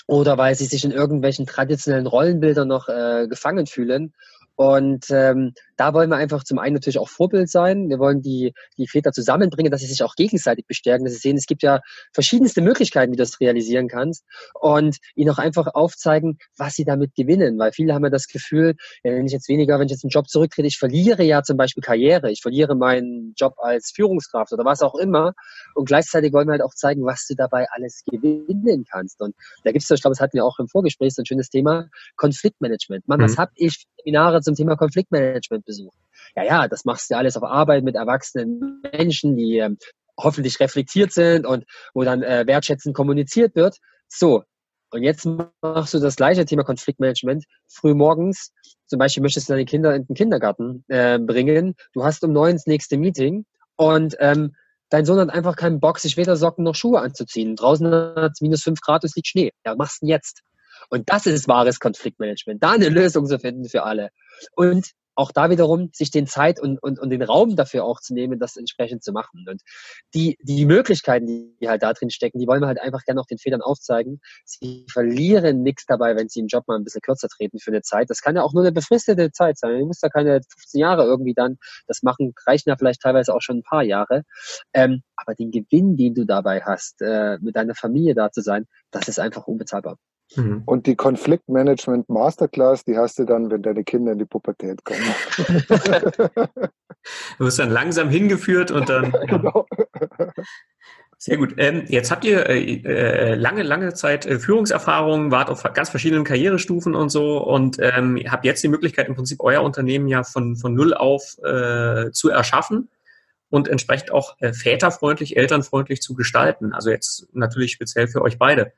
[SPEAKER 3] oder weil sie sich in irgendwelchen traditionellen Rollenbildern noch äh, gefangen fühlen. Und ähm, da wollen wir einfach zum einen natürlich auch Vorbild sein. Wir wollen die, die Väter zusammenbringen, dass sie sich auch gegenseitig bestärken, dass sie sehen, es gibt ja verschiedenste Möglichkeiten, wie du das realisieren kannst. Und ihnen auch einfach aufzeigen, was sie damit gewinnen. Weil viele haben ja das Gefühl, wenn ich jetzt weniger, wenn ich jetzt einen Job zurücktrete, ich verliere ja zum Beispiel Karriere, ich verliere meinen Job als Führungskraft oder was auch immer. Und gleichzeitig wollen wir halt auch zeigen, was du dabei alles gewinnen kannst. Und da gibt es, ich glaube, das hatten wir auch im Vorgespräch, so ein schönes Thema, Konfliktmanagement. Mann, mhm. was habe ich Seminare zum Thema Konfliktmanagement besucht. Ja, ja, das machst du alles auf Arbeit mit erwachsenen Menschen, die ähm, hoffentlich reflektiert sind und wo dann äh, wertschätzend kommuniziert wird. So, und jetzt machst du das gleiche Thema Konfliktmanagement früh morgens. Zum Beispiel möchtest du deine Kinder in den Kindergarten äh, bringen. Du hast um neun das nächste Meeting und ähm, dein Sohn hat einfach keinen Bock, sich weder Socken noch Schuhe anzuziehen. Draußen hat es minus fünf Grad, es liegt Schnee. Ja, machst du jetzt? Und das ist wahres Konfliktmanagement, da eine Lösung zu finden für alle. Und auch da wiederum sich den Zeit und, und, und den Raum dafür auch zu nehmen, das entsprechend zu machen. Und die, die Möglichkeiten, die halt da drin stecken, die wollen wir halt einfach gerne auch den Vätern aufzeigen. Sie verlieren nichts dabei, wenn sie im Job mal ein bisschen kürzer treten für eine Zeit. Das kann ja auch nur eine befristete Zeit sein. Du musst da keine 15 Jahre irgendwie dann das machen, reichen ja vielleicht teilweise auch schon ein paar Jahre. Ähm, aber den Gewinn, den du dabei hast, äh, mit deiner Familie da zu sein, das ist einfach unbezahlbar.
[SPEAKER 2] Mhm. Und die Konfliktmanagement Masterclass, die hast du dann, wenn deine Kinder in die Pubertät kommen. *laughs*
[SPEAKER 1] du wirst dann langsam hingeführt und dann. *laughs* genau. Sehr gut. Ähm, jetzt habt ihr äh, äh, lange, lange Zeit äh, Führungserfahrung, wart auf ganz verschiedenen Karrierestufen und so und ähm, habt jetzt die Möglichkeit, im Prinzip euer Unternehmen ja von, von null auf äh, zu erschaffen und entsprechend auch äh, väterfreundlich, elternfreundlich zu gestalten. Also jetzt natürlich speziell für euch beide.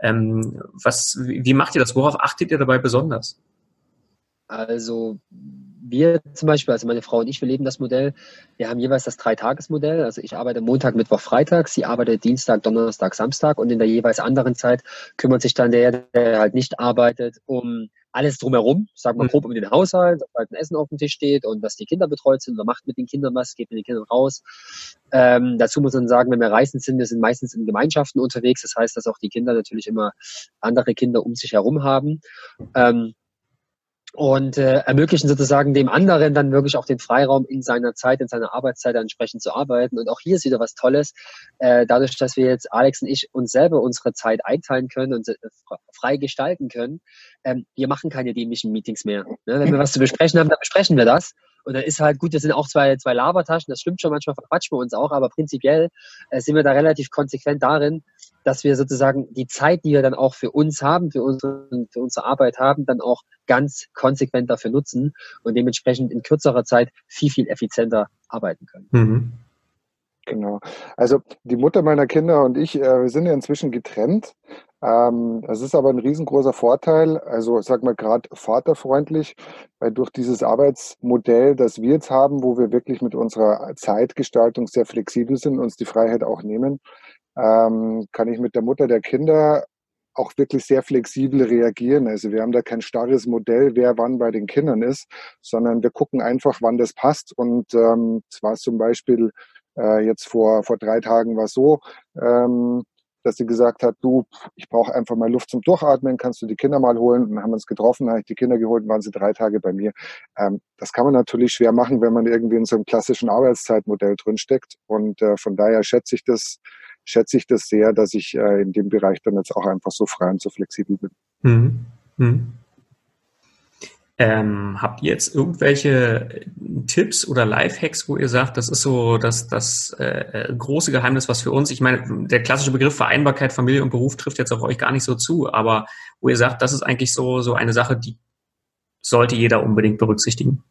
[SPEAKER 1] Ähm, was, wie macht ihr das? Worauf achtet ihr dabei besonders?
[SPEAKER 3] Also wir zum Beispiel, also meine Frau und ich, wir leben das Modell. Wir haben jeweils das Dreitagesmodell. Also ich arbeite Montag, Mittwoch, Freitag. Sie arbeitet Dienstag, Donnerstag, Samstag. Und in der jeweils anderen Zeit kümmert sich dann der, der halt nicht arbeitet, um alles drumherum, sagen wir mhm. grob um den Haushalt, dass halt ein Essen auf dem Tisch steht und dass die Kinder betreut sind oder macht mit den Kindern was, geht mit den Kindern raus. Ähm, dazu muss man sagen, wenn wir reisend sind, wir sind meistens in Gemeinschaften unterwegs. Das heißt, dass auch die Kinder natürlich immer andere Kinder um sich herum haben. Ähm, und äh, ermöglichen sozusagen dem anderen dann wirklich auch den Freiraum in seiner Zeit, in seiner Arbeitszeit entsprechend zu arbeiten. Und auch hier ist wieder was Tolles, äh, dadurch, dass wir jetzt Alex und ich uns selber unsere Zeit einteilen können und äh, frei gestalten können. Ähm, wir machen keine dämlichen Meetings mehr. Ne? Wenn wir was zu besprechen haben, dann besprechen wir das. Und dann ist halt gut, das sind auch zwei, zwei Labertaschen, das stimmt schon, manchmal verquatschen wir uns auch, aber prinzipiell äh, sind wir da relativ konsequent darin, dass wir sozusagen die Zeit, die wir dann auch für uns haben, für unsere, für unsere Arbeit haben, dann auch ganz konsequent dafür nutzen und dementsprechend in kürzerer Zeit viel, viel effizienter arbeiten können. Mhm.
[SPEAKER 2] Genau. Also die Mutter meiner Kinder und ich, äh, wir sind ja inzwischen getrennt. Ähm, das ist aber ein riesengroßer Vorteil. Also sag mal gerade vaterfreundlich, weil durch dieses Arbeitsmodell, das wir jetzt haben, wo wir wirklich mit unserer Zeitgestaltung sehr flexibel sind, uns die Freiheit auch nehmen, ähm, kann ich mit der Mutter der Kinder auch wirklich sehr flexibel reagieren. Also wir haben da kein starres Modell, wer wann bei den Kindern ist, sondern wir gucken einfach, wann das passt. Und ähm, zwar zum Beispiel äh, jetzt vor, vor drei Tagen war es so, ähm, dass sie gesagt hat, du, ich brauche einfach mal Luft zum Durchatmen, kannst du die Kinder mal holen? Und dann haben wir uns getroffen, habe ich die Kinder geholt und waren sie drei Tage bei mir. Ähm, das kann man natürlich schwer machen, wenn man irgendwie in so einem klassischen Arbeitszeitmodell drinsteckt. Und äh, von daher schätze ich das schätze ich das sehr, dass ich äh, in dem Bereich dann jetzt auch einfach so frei und so flexibel bin. Mhm. Mhm.
[SPEAKER 1] Ähm, habt ihr jetzt irgendwelche Tipps oder Lifehacks, wo ihr sagt, das ist so das, das äh, große Geheimnis, was für uns, ich meine, der klassische Begriff Vereinbarkeit, Familie und Beruf trifft jetzt auf euch gar nicht so zu, aber wo ihr sagt, das ist eigentlich so, so eine Sache, die sollte jeder unbedingt berücksichtigen?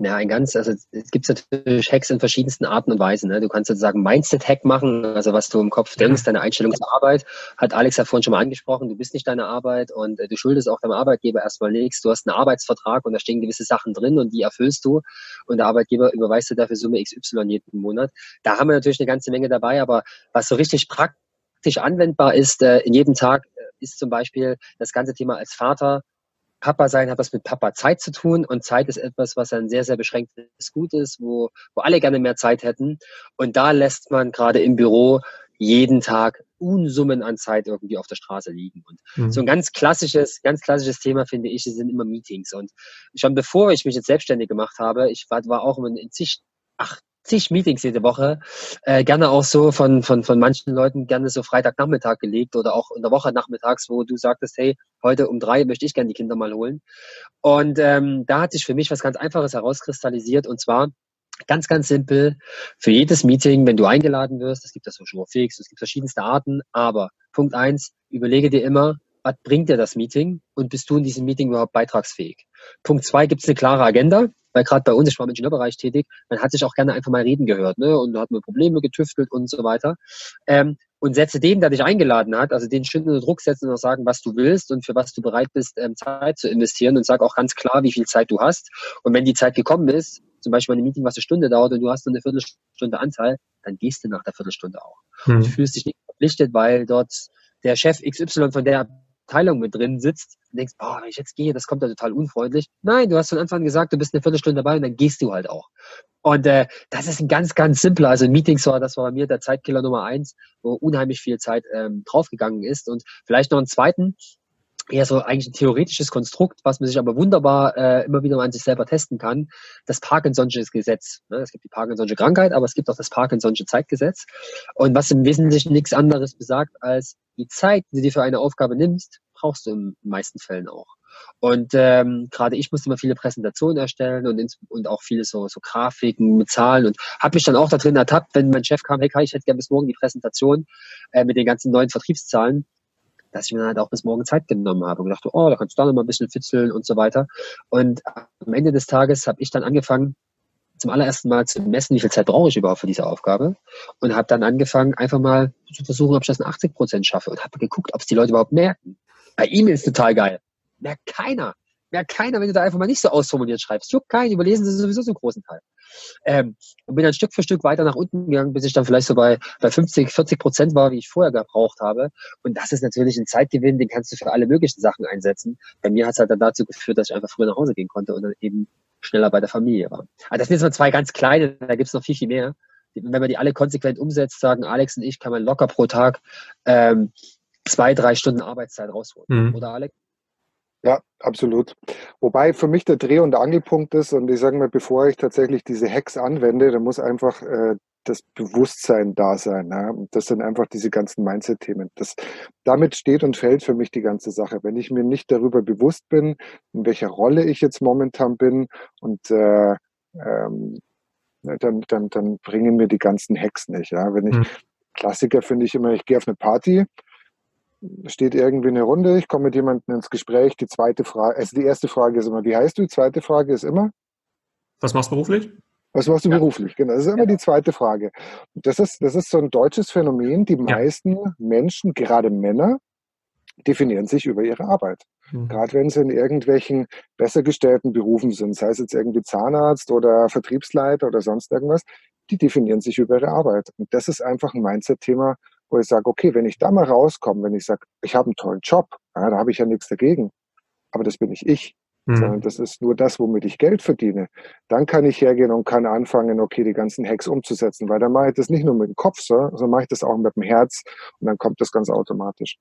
[SPEAKER 3] Ja, ein ganz, also es gibt natürlich Hacks in verschiedensten Arten und Weisen. Ne? Du kannst sozusagen Mindset-Hack machen, also was du im Kopf denkst, deine Einstellung zur Arbeit, hat Alex ja vorhin schon mal angesprochen, du bist nicht deine Arbeit und äh, du schuldest auch deinem Arbeitgeber erstmal nichts. Du hast einen Arbeitsvertrag und da stehen gewisse Sachen drin und die erfüllst du und der Arbeitgeber überweist dir dafür Summe XY jeden Monat. Da haben wir natürlich eine ganze Menge dabei, aber was so richtig praktisch anwendbar ist, äh, in jedem Tag äh, ist zum Beispiel das ganze Thema als Vater Papa sein hat was mit Papa Zeit zu tun und Zeit ist etwas, was ein sehr, sehr beschränktes Gut ist, wo, wo alle gerne mehr Zeit hätten. Und da lässt man gerade im Büro jeden Tag Unsummen an Zeit irgendwie auf der Straße liegen. Und mhm. so ein ganz klassisches, ganz klassisches Thema finde ich, sind immer Meetings. Und schon bevor ich mich jetzt selbstständig gemacht habe, ich war, war auch in zig, ach, zig Meetings jede Woche, äh, gerne auch so von, von, von manchen Leuten gerne so Freitagnachmittag gelegt oder auch in der Woche nachmittags, wo du sagtest, hey, heute um drei möchte ich gerne die Kinder mal holen. Und ähm, da hat sich für mich was ganz Einfaches herauskristallisiert und zwar Ganz, ganz simpel. Für jedes Meeting, wenn du eingeladen wirst, es gibt das Social Fix, es gibt verschiedenste Arten, aber Punkt eins, überlege dir immer, was bringt dir das Meeting und bist du in diesem Meeting überhaupt beitragsfähig? Punkt zwei, gibt es eine klare Agenda? Weil gerade bei uns, ich war im Ingenieurbereich tätig, man hat sich auch gerne einfach mal reden gehört, ne? Und da hat man Probleme getüftelt und so weiter. Ähm, und setze dem, der dich eingeladen hat, also den schön unter Druck setzen und auch sagen, was du willst und für was du bereit bist, ähm, Zeit zu investieren und sag auch ganz klar, wie viel Zeit du hast. Und wenn die Zeit gekommen ist, zum Beispiel ein Meeting, was eine Stunde dauert und du hast nur eine Viertelstunde Anteil, dann gehst du nach der Viertelstunde auch. Mhm. Und du fühlst dich nicht verpflichtet, weil dort der Chef XY von der Abteilung mit drin sitzt und denkst, oh, wenn ich jetzt gehe, das kommt ja total unfreundlich. Nein, du hast von Anfang an gesagt, du bist eine Viertelstunde dabei und dann gehst du halt auch. Und äh, das ist ein ganz, ganz simpler, also Meetings war, das war bei mir der Zeitkiller Nummer eins, wo unheimlich viel Zeit ähm, draufgegangen ist. Und vielleicht noch einen zweiten, eher so eigentlich ein theoretisches Konstrukt, was man sich aber wunderbar äh, immer wieder mal an sich selber testen kann. Das Parkinson'sche Gesetz. Ne? Es gibt die Parkinson'sche Krankheit, aber es gibt auch das Parkinson'sche Zeitgesetz. Und was im Wesentlichen nichts anderes besagt, als die Zeit, die du dir für eine Aufgabe nimmst, brauchst du in den meisten Fällen auch. Und ähm, gerade ich musste immer viele Präsentationen erstellen und, ins, und auch viele so, so Grafiken mit Zahlen und habe mich dann auch da drin ertappt, wenn mein Chef kam, hey Kai, ich hätte gerne bis morgen die Präsentation äh, mit den ganzen neuen Vertriebszahlen dass ich mir halt auch bis morgen Zeit genommen habe und dachte, oh, da kannst du da noch mal ein bisschen fitzeln und so weiter. Und am Ende des Tages habe ich dann angefangen, zum allerersten Mal zu messen, wie viel Zeit brauche ich überhaupt für diese Aufgabe und habe dann angefangen, einfach mal zu versuchen, ob ich das in 80 Prozent schaffe und habe geguckt, ob es die Leute überhaupt merken. Bei E-Mails total geil. Merkt keiner. Merkt keiner, wenn du da einfach mal nicht so ausformuliert schreibst. Juckt keinen, überlesen sie sowieso so einen großen Teil. Ähm, und bin dann Stück für Stück weiter nach unten gegangen, bis ich dann vielleicht so bei, bei 50, 40 Prozent war, wie ich vorher gebraucht habe. Und das ist natürlich ein Zeitgewinn, den kannst du für alle möglichen Sachen einsetzen. Bei mir hat es halt dann dazu geführt, dass ich einfach früher nach Hause gehen konnte und dann eben schneller bei der Familie war. Also das sind jetzt mal zwei ganz kleine, da gibt es noch viel, viel mehr. Wenn man die alle konsequent umsetzt, sagen Alex und ich, kann man locker pro Tag ähm, zwei, drei Stunden Arbeitszeit rausholen. Mhm. Oder Alex?
[SPEAKER 2] Ja, absolut. Wobei für mich der Dreh- und Angelpunkt ist, und ich sage mal, bevor ich tatsächlich diese Hacks anwende, da muss einfach äh, das Bewusstsein da sein. Ja? Und das sind einfach diese ganzen Mindset-Themen. damit steht und fällt für mich die ganze Sache. Wenn ich mir nicht darüber bewusst bin, in welcher Rolle ich jetzt momentan bin und äh, ähm, dann, dann, dann bringen mir die ganzen Hacks nicht. Ja? Wenn ich, mhm. Klassiker finde ich immer, ich gehe auf eine Party, steht irgendwie eine Runde, ich komme mit jemandem ins Gespräch. Die zweite Frage, also die erste Frage ist immer, wie heißt du? Die zweite Frage ist immer,
[SPEAKER 1] was machst du beruflich?
[SPEAKER 2] Was machst du ja. beruflich? Genau, das ist immer ja. die zweite Frage. Das ist, das ist so ein deutsches Phänomen. Die meisten ja. Menschen, gerade Männer, definieren sich über ihre Arbeit. Mhm. Gerade wenn sie in irgendwelchen besser gestellten Berufen sind, sei es jetzt irgendwie Zahnarzt oder Vertriebsleiter oder sonst irgendwas, die definieren sich über ihre Arbeit. Und das ist einfach ein Mindset-Thema, wo ich sage, okay, wenn ich da mal rauskomme, wenn ich sage, ich habe einen tollen Job, ja, da habe ich ja nichts dagegen, aber das bin nicht ich, mhm. sondern das ist nur das, womit ich Geld verdiene. Dann kann ich hergehen und kann anfangen, okay, die ganzen Hacks umzusetzen, weil dann mache ich das nicht nur mit dem Kopf, sondern mache ich das auch mit dem Herz und dann kommt das ganz automatisch.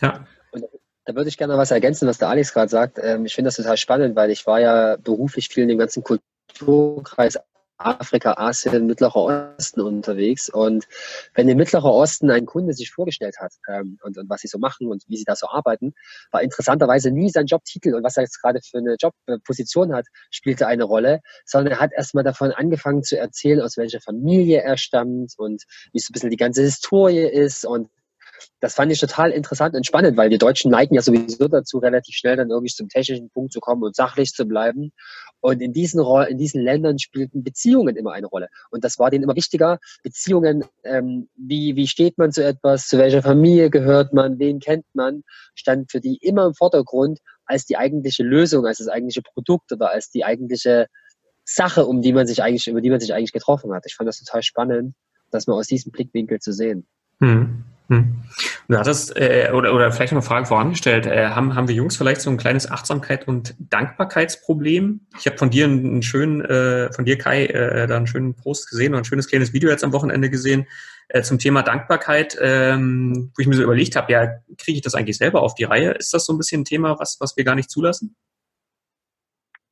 [SPEAKER 3] Ja. Und da würde ich gerne was ergänzen, was der Alex gerade sagt. Ähm, ich finde das total spannend, weil ich war ja beruflich viel in dem ganzen Kulturkreis Afrika, Asien, Mittlerer Osten unterwegs. Und wenn der Mittlere Osten ein Kunde sich vorgestellt hat ähm, und, und, was sie so machen und wie sie da so arbeiten, war interessanterweise nie sein Jobtitel und was er jetzt gerade für eine Jobposition hat, spielte eine Rolle, sondern er hat erstmal davon angefangen zu erzählen, aus welcher Familie er stammt und wie so ein bisschen die ganze Historie ist und das fand ich total interessant und spannend, weil wir Deutschen neigen ja sowieso dazu, relativ schnell dann irgendwie zum technischen Punkt zu kommen und sachlich zu bleiben. Und in diesen, in diesen Ländern spielten Beziehungen immer eine Rolle. Und das war denen immer wichtiger. Beziehungen, ähm, wie, wie steht man zu etwas, zu welcher Familie gehört man, wen kennt man, stand für die immer im Vordergrund als die eigentliche Lösung, als das eigentliche Produkt oder als die eigentliche Sache, um die man sich eigentlich, über die man sich eigentlich getroffen hat. Ich fand das total spannend, das mal aus diesem Blickwinkel zu sehen.
[SPEAKER 1] Hm. Hm. Du hattest, äh, oder, oder vielleicht noch eine Frage vorangestellt, äh, haben, haben wir Jungs vielleicht so ein kleines Achtsamkeit- und Dankbarkeitsproblem? Ich habe von dir einen schönen, äh, von dir Kai, äh, da einen schönen Post gesehen und ein schönes kleines Video jetzt am Wochenende gesehen äh, zum Thema Dankbarkeit, ähm, wo ich mir so überlegt habe, ja, kriege ich das eigentlich selber auf die Reihe? Ist das so ein bisschen ein Thema, was, was wir gar nicht zulassen?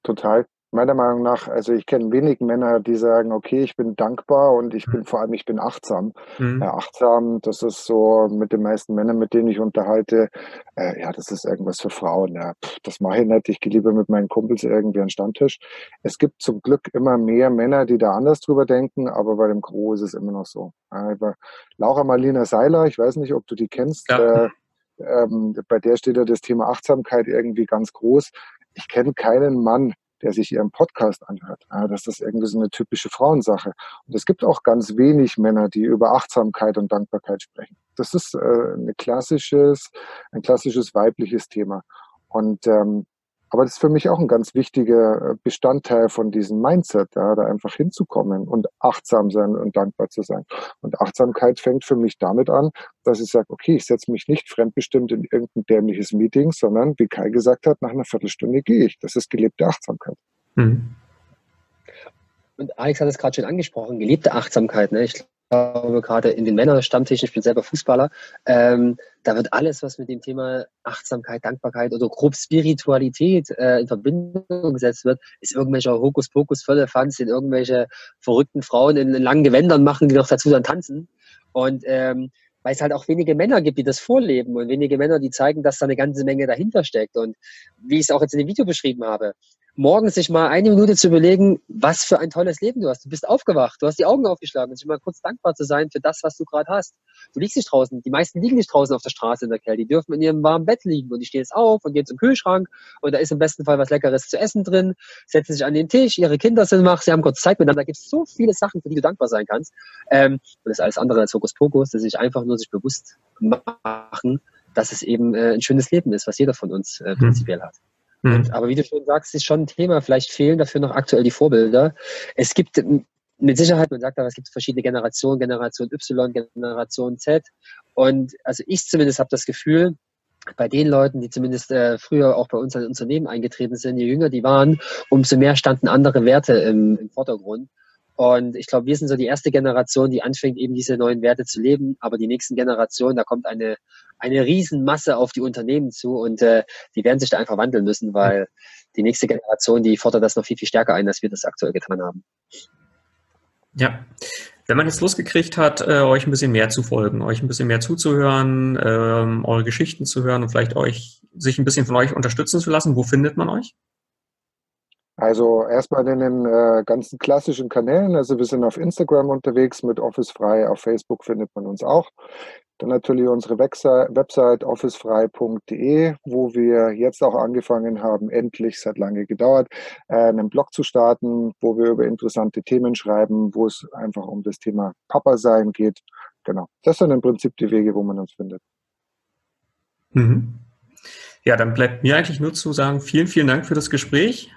[SPEAKER 2] Total meiner Meinung nach, also ich kenne wenig Männer, die sagen, okay, ich bin dankbar und ich bin mhm. vor allem, ich bin achtsam. Mhm. Ja, achtsam, das ist so mit den meisten Männern, mit denen ich unterhalte, äh, ja, das ist irgendwas für Frauen. Ja, pff, das mache ich nicht. Ich gehe lieber mit meinen Kumpels irgendwie an den Stammtisch. Es gibt zum Glück immer mehr Männer, die da anders drüber denken, aber bei dem Gro ist es immer noch so. Äh, Laura Marlina Seiler, ich weiß nicht, ob du die kennst, ja. äh, ähm, bei der steht ja das Thema Achtsamkeit irgendwie ganz groß. Ich kenne keinen Mann, der sich ihren Podcast anhört. Ja, das ist irgendwie so eine typische Frauensache. Und es gibt auch ganz wenig Männer, die über Achtsamkeit und Dankbarkeit sprechen. Das ist äh, ein klassisches, ein klassisches weibliches Thema. Und ähm, Aber das ist für mich auch ein ganz wichtiger äh, Bestandteil von diesem Mindset, ja, da einfach hinzukommen und achtsam sein und dankbar zu sein. Und Achtsamkeit fängt für mich damit an, dass ich sage, okay, ich setze mich nicht fremdbestimmt in irgendein dämliches Meeting, sondern wie Kai gesagt hat, nach einer Viertelstunde gehe ich. Das ist gelebte Achtsamkeit. Mhm.
[SPEAKER 3] Und Alex hat es gerade schon angesprochen, gelebte Achtsamkeit. Ne? Ich glaube, gerade in den Männerstammtischen, ich bin selber Fußballer, ähm, da wird alles, was mit dem Thema Achtsamkeit, Dankbarkeit oder grob Spiritualität äh, in Verbindung gesetzt wird, ist irgendwelcher Hokuspokus, Völlefanz, den irgendwelche verrückten Frauen in, in, langen Gewändern machen, die noch dazu dann tanzen. Und ähm, weil es halt auch wenige Männer gibt, die das vorleben und wenige Männer, die zeigen, dass da eine ganze Menge dahinter steckt. Und wie ich es auch jetzt in dem Video beschrieben habe, morgens sich mal eine Minute zu überlegen, was für ein tolles Leben du hast. Du bist aufgewacht, du hast die Augen aufgeschlagen und sich mal kurz dankbar zu sein für das, was du gerade hast. Du liegst nicht draußen. Die meisten liegen nicht draußen auf der Straße in der Kälte. Die dürfen in ihrem warmen Bett liegen und die stehen jetzt auf und gehen zum Kühlschrank und da ist im besten Fall was Leckeres zu essen drin, setzen sich an den Tisch, ihre Kinder sind wach, sie haben kurz Zeit miteinander. Da gibt es so viele Sachen, für die du dankbar sein kannst. Ähm, und das ist alles andere als Hokuspokus, dass sich einfach nur sich bewusst machen, dass es eben äh, ein schönes Leben ist, was jeder von uns äh, prinzipiell hat. Mhm. aber wie du schon sagst, ist schon ein Thema. Vielleicht fehlen dafür noch aktuell die Vorbilder. Es gibt mit Sicherheit, man sagt aber, es gibt verschiedene Generationen, Generation Y, Generation Z. Und also ich zumindest habe das Gefühl, bei den Leuten, die zumindest äh, früher auch bei uns als Unternehmen eingetreten sind, je jünger die waren, umso mehr standen andere Werte im, im Vordergrund. Und ich glaube, wir sind so die erste Generation, die anfängt, eben diese neuen Werte zu leben. Aber die nächsten Generationen, da kommt eine, eine Riesenmasse auf die Unternehmen zu und äh, die werden sich da einfach wandeln müssen, weil die nächste Generation, die fordert das noch viel, viel stärker ein, als wir das aktuell getan haben.
[SPEAKER 1] Ja. Wenn man jetzt losgekriegt hat, äh, euch ein bisschen mehr zu folgen, euch ein bisschen mehr zuzuhören, ähm, eure Geschichten zu hören und vielleicht euch, sich ein bisschen von euch unterstützen zu lassen, wo findet man euch?
[SPEAKER 2] Also erstmal in den äh, ganzen klassischen Kanälen. Also wir sind auf Instagram unterwegs mit Office Frei, auf Facebook findet man uns auch. Dann natürlich unsere Website officefrei.de, wo wir jetzt auch angefangen haben, endlich, es hat lange gedauert, äh, einen Blog zu starten, wo wir über interessante Themen schreiben, wo es einfach um das Thema Papa sein geht. Genau. Das sind im Prinzip die Wege, wo man uns findet.
[SPEAKER 1] Mhm. Ja, dann bleibt mir eigentlich nur zu sagen, vielen, vielen Dank für das Gespräch.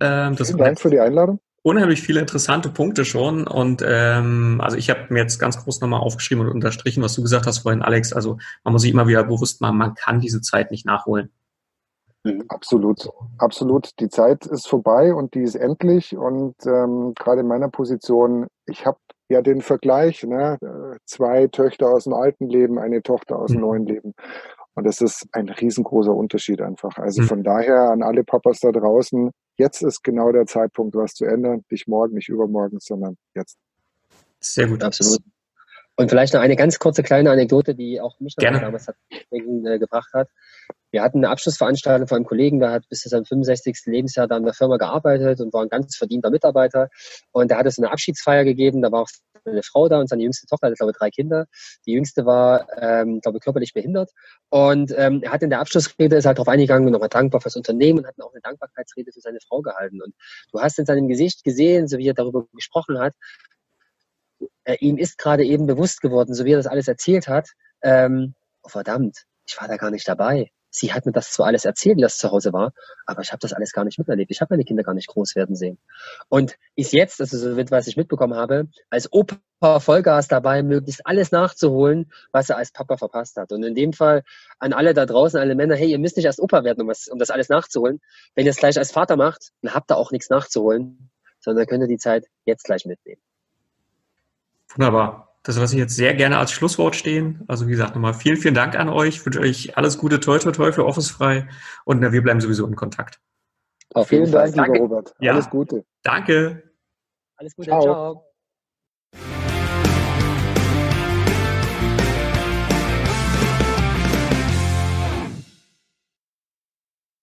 [SPEAKER 2] Ähm, das Vielen Dank für die Einladung.
[SPEAKER 1] Unheimlich viele interessante Punkte schon. Und ähm, also ich habe mir jetzt ganz groß nochmal aufgeschrieben und unterstrichen, was du gesagt hast vorhin, Alex. Also man muss sich immer wieder bewusst machen, man kann diese Zeit nicht nachholen.
[SPEAKER 2] Mhm. Absolut, absolut. Die Zeit ist vorbei und die ist endlich. Und ähm, gerade in meiner Position, ich habe ja den Vergleich, ne? zwei Töchter aus dem alten Leben, eine Tochter aus dem mhm. neuen Leben. Und das ist ein riesengroßer Unterschied einfach. Also mhm. von daher an alle Papas da draußen, jetzt ist genau der Zeitpunkt, was zu ändern. Nicht morgen, nicht übermorgen, sondern jetzt.
[SPEAKER 3] Sehr gut, absolut. Und vielleicht noch eine ganz kurze kleine Anekdote, die auch mich noch damals hat, äh, gebracht hat. Wir hatten eine Abschlussveranstaltung von einem Kollegen, der hat bis zu seinem 65. Lebensjahr da in der Firma gearbeitet und war ein ganz verdienter Mitarbeiter. Und der hat es eine Abschiedsfeier gegeben, da war auch eine Frau da und seine jüngste Tochter hatte, glaube ich, drei Kinder. Die jüngste war, ähm, glaube ich, körperlich behindert. Und ähm, er hat in der Abschlussrede, ist halt darauf eingegangen und nochmal dankbar fürs Unternehmen und hat auch eine Dankbarkeitsrede für seine Frau gehalten. Und du hast in seinem Gesicht gesehen, so wie er darüber gesprochen hat, äh, ihm ist gerade eben bewusst geworden, so wie er das alles erzählt hat, ähm, oh verdammt, ich war da gar nicht dabei. Sie hat mir das zwar alles erzählt, das zu Hause war, aber ich habe das alles gar nicht miterlebt. Ich habe meine Kinder gar nicht groß werden sehen. Und ist jetzt, also so was ich mitbekommen habe, als Opa Vollgas dabei, möglichst alles nachzuholen, was er als Papa verpasst hat. Und in dem Fall an alle da draußen, alle Männer, hey, ihr müsst nicht erst Opa werden, um, was, um das alles nachzuholen. Wenn ihr es gleich als Vater macht, dann habt ihr auch nichts nachzuholen, sondern könnt ihr die Zeit jetzt gleich mitnehmen.
[SPEAKER 1] Wunderbar. Das lasse ich jetzt sehr gerne als Schlusswort stehen. Also wie gesagt, nochmal vielen, vielen Dank an euch. Ich wünsche euch alles Gute, toi, toi, toi für Office frei. Und na, wir bleiben sowieso in Kontakt.
[SPEAKER 2] Auf vielen Dank, lieber Robert.
[SPEAKER 1] Ja. Alles Gute. Danke.
[SPEAKER 3] Alles Gute. Ciao. ciao.